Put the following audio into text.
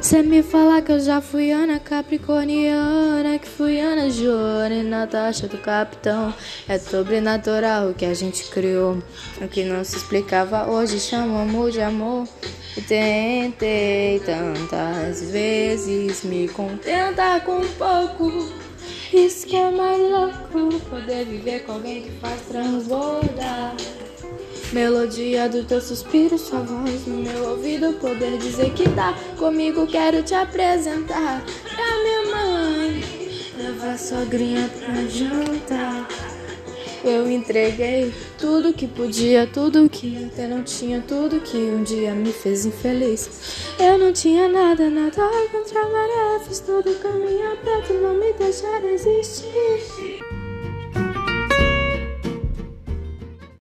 Cê me falar que eu já fui Ana Capricorniana, que fui Ana Joana e Natasha do Capitão. É sobrenatural o que a gente criou. O que não se explicava hoje chamamos de amor. E tentei tantas vezes me contentar com pouco. Isso que é mais louco, poder viver com alguém que faz transbordar. Melodia do teu suspiro, sua voz no meu ouvido, poder dizer que tá comigo, quero te apresentar pra minha mãe. Levar sogrinha pra jantar. Eu entreguei tudo que podia, tudo que até não tinha, tudo que um dia me fez infeliz. Eu não tinha nada, nada contra a maré, fiz todo o caminho aberto, não me deixar existir.